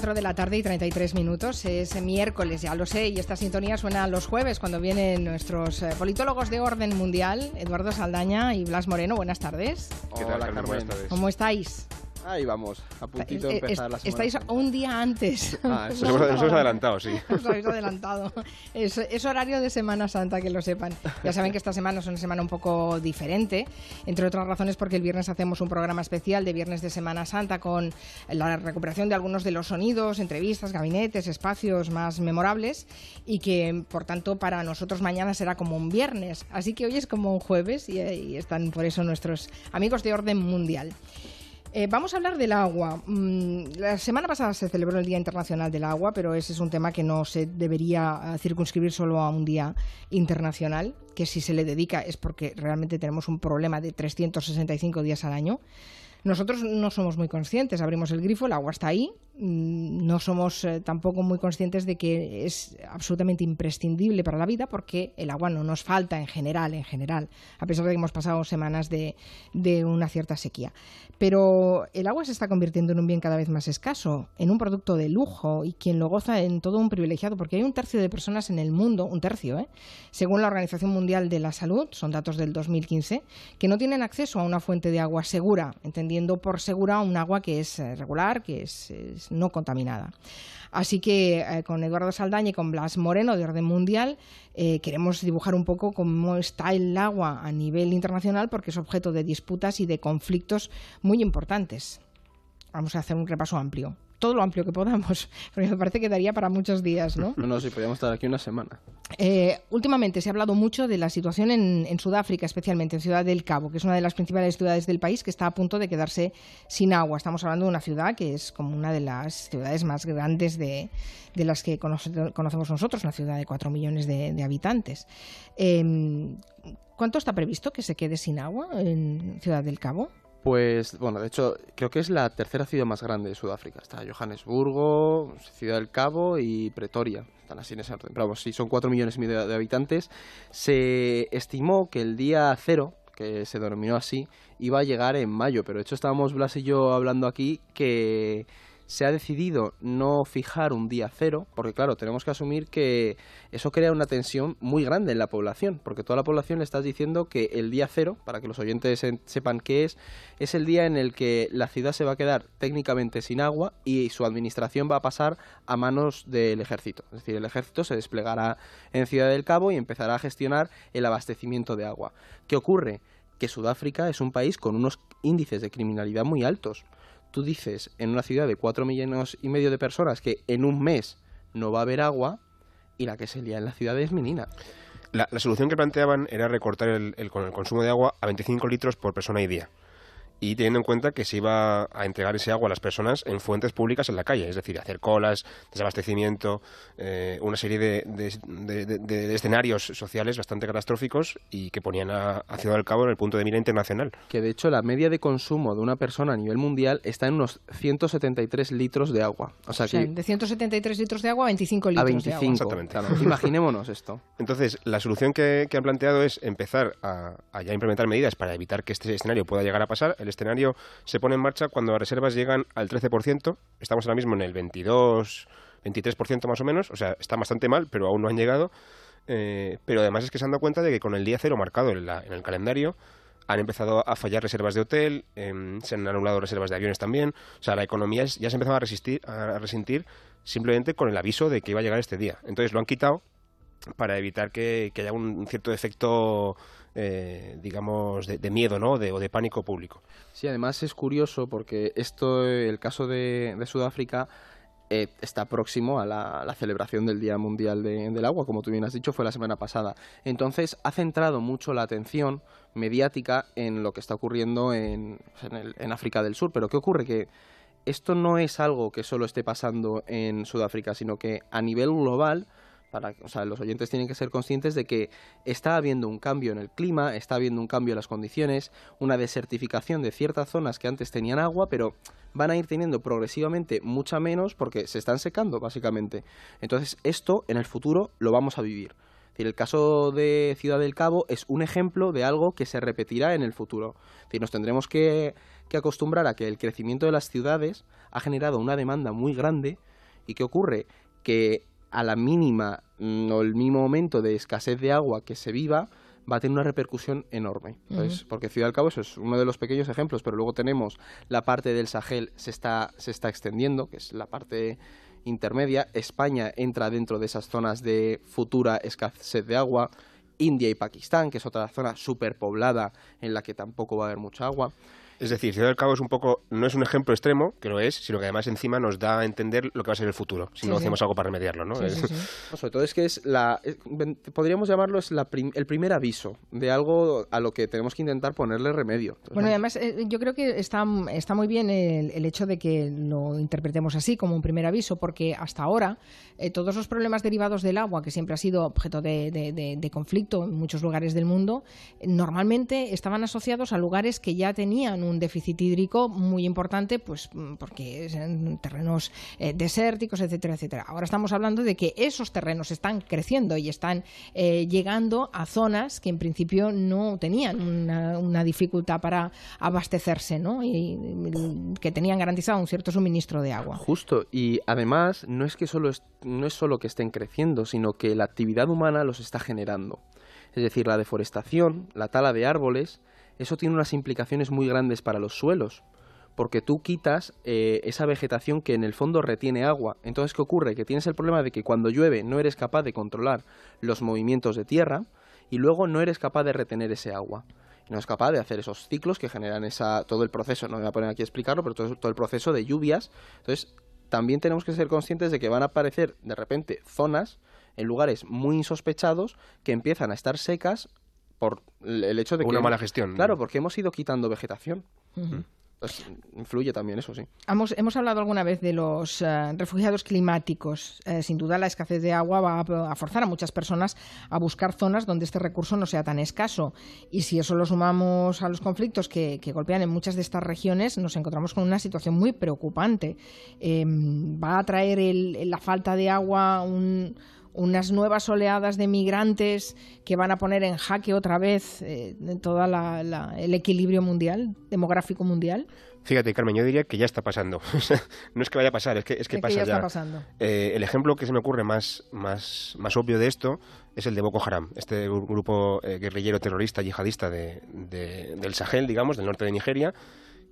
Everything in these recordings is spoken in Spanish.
4 de la tarde y 33 minutos. Es miércoles, ya lo sé, y esta sintonía suena los jueves cuando vienen nuestros eh, politólogos de orden mundial, Eduardo Saldaña y Blas Moreno. Buenas tardes. ¿Qué tal, Carmen? Buenas tardes. ¿Cómo estáis? Ahí vamos, a puntito de Eh, empezar la semana. Estáis un día antes. Ah, eso adelantado, sí. Os habéis adelantado. Es, es horario de Semana Santa, que lo sepan. Ya saben que esta semana es una semana un poco diferente, entre otras razones porque el viernes hacemos un programa especial de Viernes de Semana Santa con la recuperación de algunos de los sonidos, entrevistas, gabinetes, espacios más memorables y que, por tanto, para nosotros mañana será como un viernes. Así que hoy es como un jueves y, y están por eso nuestros amigos de orden mundial. Eh, vamos a hablar del agua. Mm, La semana pasada se celebró el Día Internacional del Agua, pero ese es un tema que no se debería eh, circunscribir solo a un día internacional, que si se le dedica es porque realmente tenemos un problema de 365 días al año. Nosotros no somos muy conscientes, abrimos el grifo, el agua está ahí, no somos eh, tampoco muy conscientes de que es absolutamente imprescindible para la vida porque el agua no nos falta en general, en general, a pesar de que hemos pasado semanas de, de una cierta sequía. Pero el agua se está convirtiendo en un bien cada vez más escaso, en un producto de lujo y quien lo goza en todo un privilegiado, porque hay un tercio de personas en el mundo, un tercio, ¿eh? según la Organización Mundial de la Salud, son datos del 2015, que no tienen acceso a una fuente de agua segura, entendiendo por segura un agua que es eh, regular, que es no contaminada. Así que eh, con Eduardo Saldaña y con Blas Moreno de Orden Mundial eh, queremos dibujar un poco cómo está el agua a nivel internacional porque es objeto de disputas y de conflictos muy importantes. Vamos a hacer un repaso amplio. Todo lo amplio que podamos, porque me parece que daría para muchos días, ¿no? No, no, sí, podríamos estar aquí una semana. Eh, últimamente se ha hablado mucho de la situación en, en Sudáfrica, especialmente en Ciudad del Cabo, que es una de las principales ciudades del país que está a punto de quedarse sin agua. Estamos hablando de una ciudad que es como una de las ciudades más grandes de, de las que conoce- conocemos nosotros, una ciudad de cuatro millones de, de habitantes. Eh, ¿Cuánto está previsto que se quede sin agua en Ciudad del Cabo? Pues, bueno, de hecho, creo que es la tercera ciudad más grande de Sudáfrica. Está Johannesburgo, Ciudad del Cabo y Pretoria. Están así en ese orden. Pero vamos, sí, son cuatro millones y medio de habitantes. Se estimó que el día cero, que se denominó así, iba a llegar en mayo. Pero de hecho estábamos Blas y yo hablando aquí que se ha decidido no fijar un día cero, porque claro, tenemos que asumir que eso crea una tensión muy grande en la población, porque toda la población le estás diciendo que el día cero, para que los oyentes en- sepan qué es, es el día en el que la ciudad se va a quedar técnicamente sin agua y su administración va a pasar a manos del ejército. Es decir, el ejército se desplegará en Ciudad del Cabo y empezará a gestionar el abastecimiento de agua. ¿Qué ocurre? Que Sudáfrica es un país con unos índices de criminalidad muy altos tú dices en una ciudad de 4 millones y medio de personas que en un mes no va a haber agua y la que se lía en la ciudad es menina. La, la solución que planteaban era recortar el, el el consumo de agua a 25 litros por persona y día. Y teniendo en cuenta que se iba a entregar ese agua a las personas en fuentes públicas en la calle, es decir, hacer colas, desabastecimiento, eh, una serie de, de- de- de- de escenarios sociales bastante catastróficos y que ponían a, a Ciudad del Cabo en el punto de mira internacional. Que de hecho la media de consumo de una persona a nivel mundial está en unos 173 litros de agua. O sea O sea, que de 173 litros de agua a 25 a litros de 25. agua. Exactamente. Claro, imaginémonos esto. Entonces, la solución que, que han planteado es empezar a, a ya implementar medidas para evitar que este escenario pueda llegar a pasar. El escenario se pone en marcha cuando las reservas llegan al 13%. Estamos ahora mismo en el 22, 23% más o menos. O sea, está bastante mal, pero aún no han llegado. Eh, pero además es que se han dado cuenta de que con el día cero marcado en, la- en el calendario han empezado a fallar reservas de hotel, em, se han anulado reservas de aviones también. O sea, la economía ya se empezaba a, resistir, a resentir simplemente con el aviso de que iba a llegar este día. Entonces lo han quitado para evitar que, haya un, cierto efecto, eh, digamos, de, miedo, ¿no? De, o de pánico público. Sí, además es curioso porque esto, el caso de, Sudáfrica, eh, está próximo a la, celebración del Día Mundial de- del Agua, como tú bien has dicho, fue la semana pasada. Entonces ha centrado mucho la atención mediática en lo que está ocurriendo en, en el- en África del Sur. Pero ¿qué ocurre? Que esto no es algo que solo esté pasando en Sudáfrica, sino que a nivel global para, los oyentes tienen que ser conscientes de que está habiendo un cambio en el clima, está habiendo un cambio en las condiciones, una desertificación de ciertas zonas que antes tenían agua, pero van a ir teniendo progresivamente mucha menos porque se están secando, básicamente. Entonces, esto en el futuro lo vamos a vivir. El caso de Ciudad del Cabo es un ejemplo de algo que se repetirá en el futuro. Nos tendremos que, que acostumbrar a que el crecimiento de las ciudades ha generado una demanda muy grande ¿Y qué ocurre? Que a la mínima mm, o el mínimo momento de escasez de agua que se viva, va a tener una repercusión enorme. Entonces, Porque Ciudad del Cabo eso es uno de los pequeños ejemplos, pero luego tenemos la parte del Sahel se está, se está extendiendo, que es la parte intermedia. España entra dentro de esas zonas de futura escasez de agua. India y Pakistán, que es otra zona superpoblada en la que tampoco va a haber mucha agua. Es decir, Ciudad del Cabo es un poco, no es un ejemplo extremo, que lo es, sino que además encima nos da a entender lo que va a ser el futuro, si no hacemos algo para remediarlo, ¿no? sobre todo es que es la, podríamos llamarlo es la el primer aviso de algo a lo que tenemos que intentar ponerle remedio. bueno, además eh, yo creo que está, está muy bien el, hecho de que lo interpretemos así, como un primer aviso, porque hasta ahora eh, todos los problemas derivados del agua, que siempre ha sido objeto de conflicto en muchos lugares del mundo, normalmente estaban asociados a lugares que ya tenían un un déficit hídrico muy importante, pues mm, porque es en terrenos eh, desérticos, etcétera, etcétera. Ahora estamos hablando de que esos terrenos están creciendo y están eh, llegando a zonas que en principio no tenían una, dificultad para abastecerse, ¿no? Y, que tenían garantizado un cierto suministro de agua. Justo, y además no es que solo no es solo que estén creciendo, sino que la actividad humana los está generando. Es decir, la deforestación, la tala de árboles, eso tiene unas implicaciones muy grandes para los suelos, porque tú quitas eh, esa vegetación que en el fondo retiene agua. Entonces, ¿qué ocurre? Que tienes el problema de que cuando llueve no eres capaz de controlar los movimientos de tierra y luego no eres capaz de retener ese agua. no es capaz de hacer esos ciclos que generan esa, todo el proceso, no me voy a poner aquí a explicarlo, pero todo, todo el proceso de lluvias. Entonces, también tenemos que ser conscientes de que van a aparecer de repente zonas en lugares muy insospechados que empiezan a estar secas por el hecho de que... Una mala gestión. Claro, porque hemos ido quitando vegetación. Pues influye también eso, sí. Hemos, hemos hablado alguna vez de los eh, refugiados climáticos. Eh, sin duda, la escasez de agua va a, forzar a muchas personas a buscar zonas donde este recurso no sea tan escaso. Y si eso lo sumamos a los conflictos que, golpean en muchas de estas regiones, nos encontramos con una situación muy preocupante. Em, va a traer la falta de agua un unas nuevas oleadas de migrantes que van a poner en jaque otra vez eh, todo el equilibrio mundial, demográfico mundial? Fíjate, Carmen, yo diría que ya está pasando. no es que vaya a pasar, es que, es que pasa ya. Eh, el ejemplo que se me ocurre más, más, más obvio de esto es el de Boko Haram, este grupo eh, guerrillero terrorista yihadista de, del Sahel, digamos, del norte de Nigeria,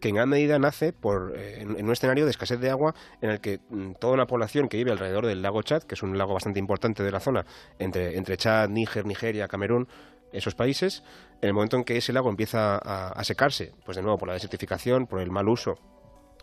que en gran medida nace por, eh, en, un escenario de escasez de agua en el que mm, toda una población que vive alrededor del lago Chad, que es un lago bastante importante de la zona, entre, entre Chad, Níger, Nigeria, Camerún, esos países, en el momento en que ese lago empieza a, a secarse, pues de nuevo por la desertificación, por el mal uso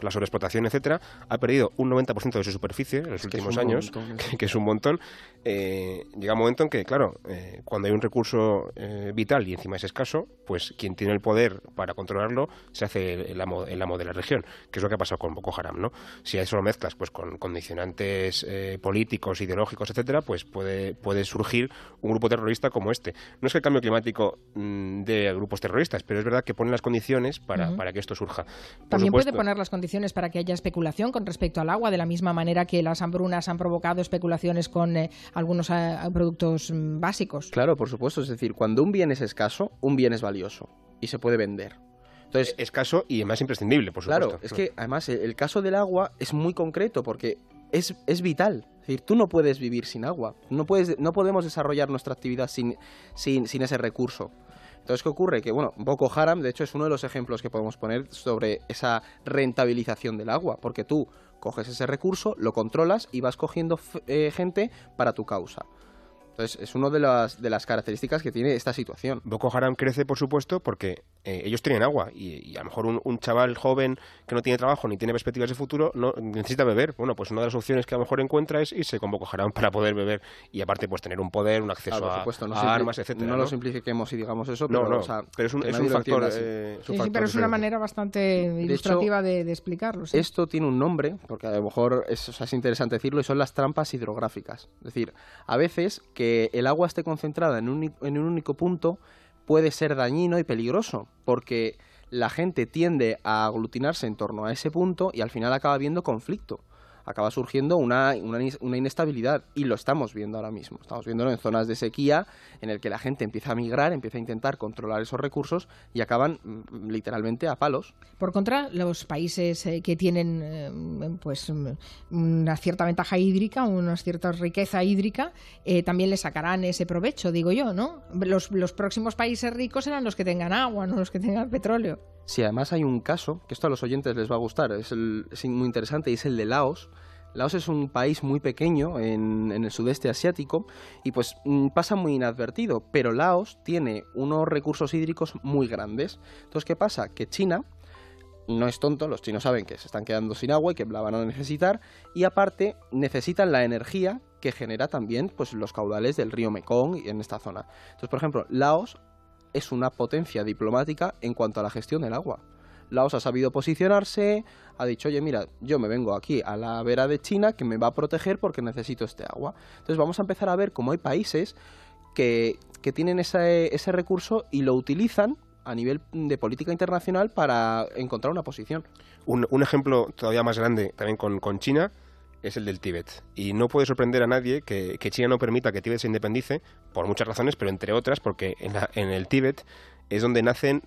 la sobreexplotación, etcétera, ha perdido un 90% de su superficie en los últimos años, que, es un montón. Eh, llega un momento en que, claro, eh, cuando hay un recurso eh, vital y encima es escaso, pues quien tiene el poder para controlarlo se hace el amo, el amo de la región, que es lo que ha pasado con Boko Haram, ¿no? Si a eso lo mezclas pues con condicionantes políticos, ideológicos, etcétera, pues puede, puede surgir un grupo terrorista como este. No es que el cambio climático mm, de grupos terroristas, pero es verdad que pone las condiciones para, para que esto surja. También puede poner las condiciones para que haya especulación con respecto al agua, de la misma manera que las hambrunas han provocado especulaciones con eh, algunos eh, productos mm, básicos. Claro, por supuesto. Es decir, cuando un bien es escaso, un bien es valioso y se puede vender. Entonces, escaso y además imprescindible, por supuesto. Claro, es que además el caso del agua es muy concreto porque es, es vital. Es decir, tú no puedes vivir sin agua. No, puedes, no podemos desarrollar nuestra actividad sin, sin, sin ese recurso. Entonces, ¿qué ocurre? Que, bueno, Boko Haram, de hecho, es uno de los ejemplos que podemos poner sobre esa rentabilización del agua, porque tú coges ese recurso, lo controlas y vas cogiendo eh, gente para tu causa. Entonces, es una de las, de las características que tiene esta situación. Boko Haram crece, por supuesto, porque eh, ellos tienen agua y, a lo mejor un, chaval joven que no tiene trabajo ni tiene perspectivas de futuro no necesita beber. Bueno, pues una de las opciones que a lo mejor encuentra es irse con Boko Haram para poder beber y aparte pues tener un poder, un acceso a, armas, etcétera. No, lo simplifiquemos y digamos eso, pero, pero es un, factor. Eh, sí, pero es una manera bastante ilustrativa de, explicarlo. Esto tiene un nombre, porque a lo mejor es, es interesante decirlo, y son las trampas hidrográficas. Es decir, a veces que que el agua esté concentrada en un, en un único punto puede ser dañino y peligroso, porque la gente tiende a aglutinarse en torno a ese punto y al final acaba habiendo conflicto. Acaba surgiendo una, una, inestabilidad y lo estamos viendo ahora mismo. Estamos viéndolo en zonas de sequía en el que la gente empieza a migrar, empieza a intentar controlar esos recursos y acaban mm, literalmente a palos. Por contra, los países eh, que tienen eh, pues mm, una cierta ventaja hídrica, una cierta riqueza hídrica, eh, también le sacarán ese provecho, digo yo, ¿no? Los, los próximos países ricos serán los que tengan agua, no los que tengan petróleo. Sí, además hay un caso, que esto a los oyentes les va a gustar, es, muy interesante, y es el de Laos. Laos es un país muy pequeño en, el sudeste asiático y pues mm, pasa muy inadvertido, pero Laos tiene unos recursos hídricos muy grandes. Entonces, ¿qué pasa? Que China no es tonto, los chinos saben que se están quedando sin agua y que la van a necesitar y aparte necesitan la energía que genera también pues los caudales del río Mekong en esta zona. Entonces, por ejemplo, Laos es una potencia diplomática en cuanto a la gestión del agua. Laos ha sabido posicionarse, ha dicho, oye, mira, yo me vengo aquí a la vera de China que me va a proteger porque necesito este agua. Entonces vamos a empezar a ver cómo hay países que, tienen ese, ese recurso y lo utilizan a nivel de política internacional para encontrar una posición. Un, un ejemplo todavía más grande también con, con China es el del Tíbet. Y no puede sorprender a nadie que, China no permita que Tíbet se independice, por muchas razones, pero entre otras porque en, el Tíbet es donde nacen,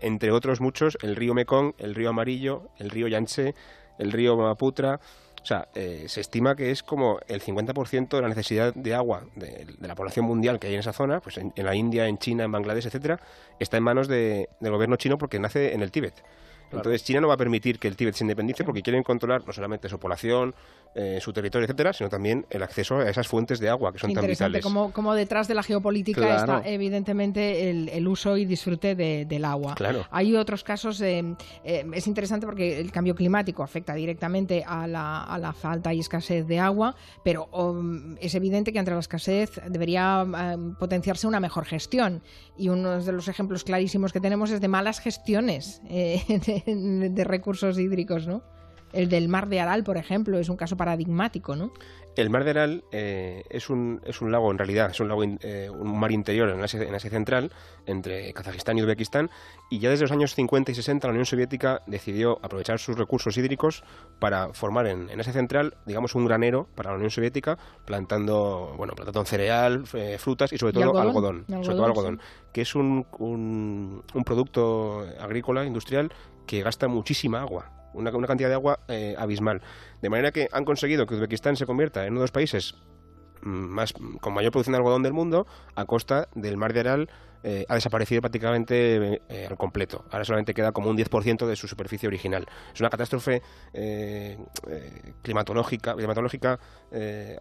entre otros muchos, el río Mekong, el río Amarillo, el río Yangtze, el río Maputra. O sea, eh, se estima que es como el 50% de la necesidad de agua de, la población mundial que hay en esa zona, pues en, la India, en China, en Bangladesh, etcétera, está en manos del gobierno chino porque nace en el Tíbet. Entonces China no va a permitir que el Tíbet se independice porque quieren controlar no solamente su población, eh, su territorio, etcétera, sino también el acceso a esas fuentes de agua que son tan vitales. Como, como detrás de la geopolítica está evidentemente el, uso y disfrute del agua. Claro. Hay otros casos, eh, es interesante porque el cambio climático afecta directamente a la, a la falta y escasez de agua, pero um, es evidente que ante la escasez debería um, potenciarse una mejor gestión. Y uno de los ejemplos clarísimos que tenemos es de malas gestiones. Eh, de recursos hídricos, ¿no? El del mar de Aral, por ejemplo, es un caso paradigmático, ¿no? El mar de Aral eh, es, un, es un lago, en realidad, es un lago, eh, un mar interior en Asia, en Asia, Central, entre Kazajistán y Uzbekistán, y ya desde los años 50 y 60 la Unión Soviética decidió aprovechar sus recursos hídricos para formar en, Asia Central, digamos, un granero para la Unión Soviética, plantando, bueno, plantando cereal, eh, frutas y sobre todo algodón, sobre todo algodón, que es un, un, un producto agrícola, industrial, que gasta muchísima agua una, cantidad de agua eh, abismal. De manera que han conseguido que Uzbekistán se convierta en uno de los países mm, más, con mayor producción de algodón del mundo a costa del mar de Aral eh, ha desaparecido prácticamente eh, al completo. Ahora solamente queda como un 10% de su superficie original. Es una catástrofe eh, climatológica, climatológica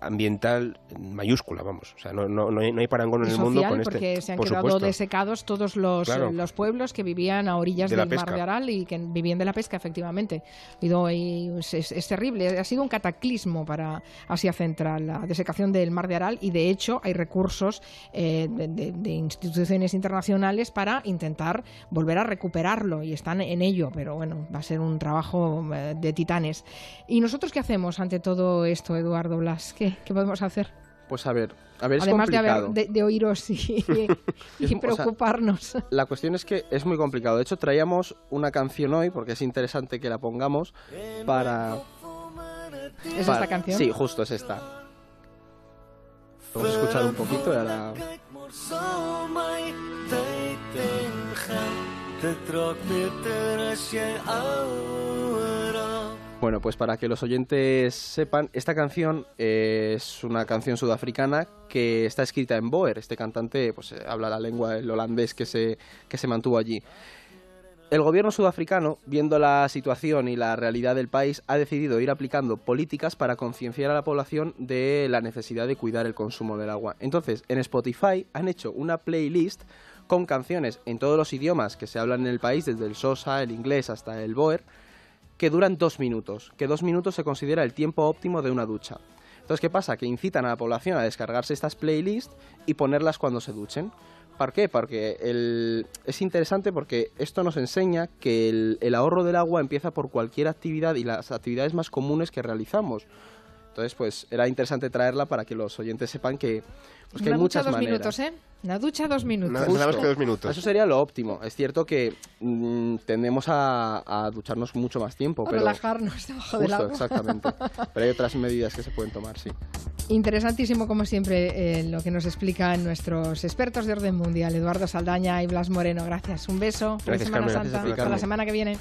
ambiental mayúscula, vamos. O sea, no, no, no, hay, parangón en el mundo con este. porque se han quedado desecados todos los, los, pueblos que vivían a orillas del mar de Aral y que vivían de la pesca, efectivamente. Es, es, terrible. Ha sido un cataclismo para Asia Central, la desecación del mar de Aral y, de hecho, hay recursos de, de instituciones internacionales para intentar volver a recuperarlo y están en ello, pero bueno, va a ser un trabajo eh, de titanes. ¿Y nosotros qué hacemos ante todo esto, Eduardo Blas? ¿Qué, podemos hacer? Pues a ver, a ver, Además de, de, oíros y, preocuparnos. la cuestión es que es muy complicado. De hecho, traíamos una canción hoy, porque es interesante que la pongamos, para... ¿Es esta canción? Sí, justo es esta. Vamos a escuchar un poquito. Bueno, pues para que los oyentes sepan, esta canción es una canción sudafricana que está escrita en Boer. Este cantante pues, eh, habla la lengua del holandés que se, que se mantuvo allí. El gobierno sudafricano, viendo la situación y la realidad del país, ha decidido ir aplicando políticas para concienciar a la población de la necesidad de cuidar el consumo del agua. Entonces, en Spotify han hecho una playlist con canciones en todos los idiomas que se hablan en el país, desde el sosa, el inglés hasta el boer, que duran dos minutos, que dos minutos se considera el tiempo óptimo de una ducha. Entonces, ¿qué pasa? Que incitan a la población a descargarse estas playlists y ponerlas cuando se duchen. ¿Por qué? Porque es interesante porque esto nos enseña que el, ahorro del agua empieza por cualquier actividad y las actividades más comunes que realizamos. Entonces, pues era interesante traerla para que los oyentes sepan que, pues, que Una hay ducha muchas dos maneras. minutos, ¿eh? Una ducha dos minutos. Nada, más que dos minutos. Eso sería lo óptimo. Es cierto que mm, tendemos a, a ducharnos mucho más tiempo, O pero relajarnos debajo del justo, agua. exactamente. Pero hay otras medidas que se pueden tomar, sí. Interesantísimo, como siempre, eh, lo que nos explican nuestros expertos de orden mundial, Eduardo Saldaña y Blas Moreno. Gracias. Un beso. Gracias, Semana Carmen. Santa. Gracias a ti, Hasta la semana que viene.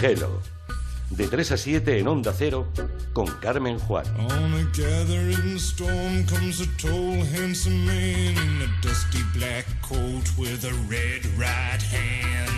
Hello. De 3 a 7 en Onda Cero con Carmen Juan. On a gathering storm comes a tall, handsome man in a dusty black coat with a red right hand.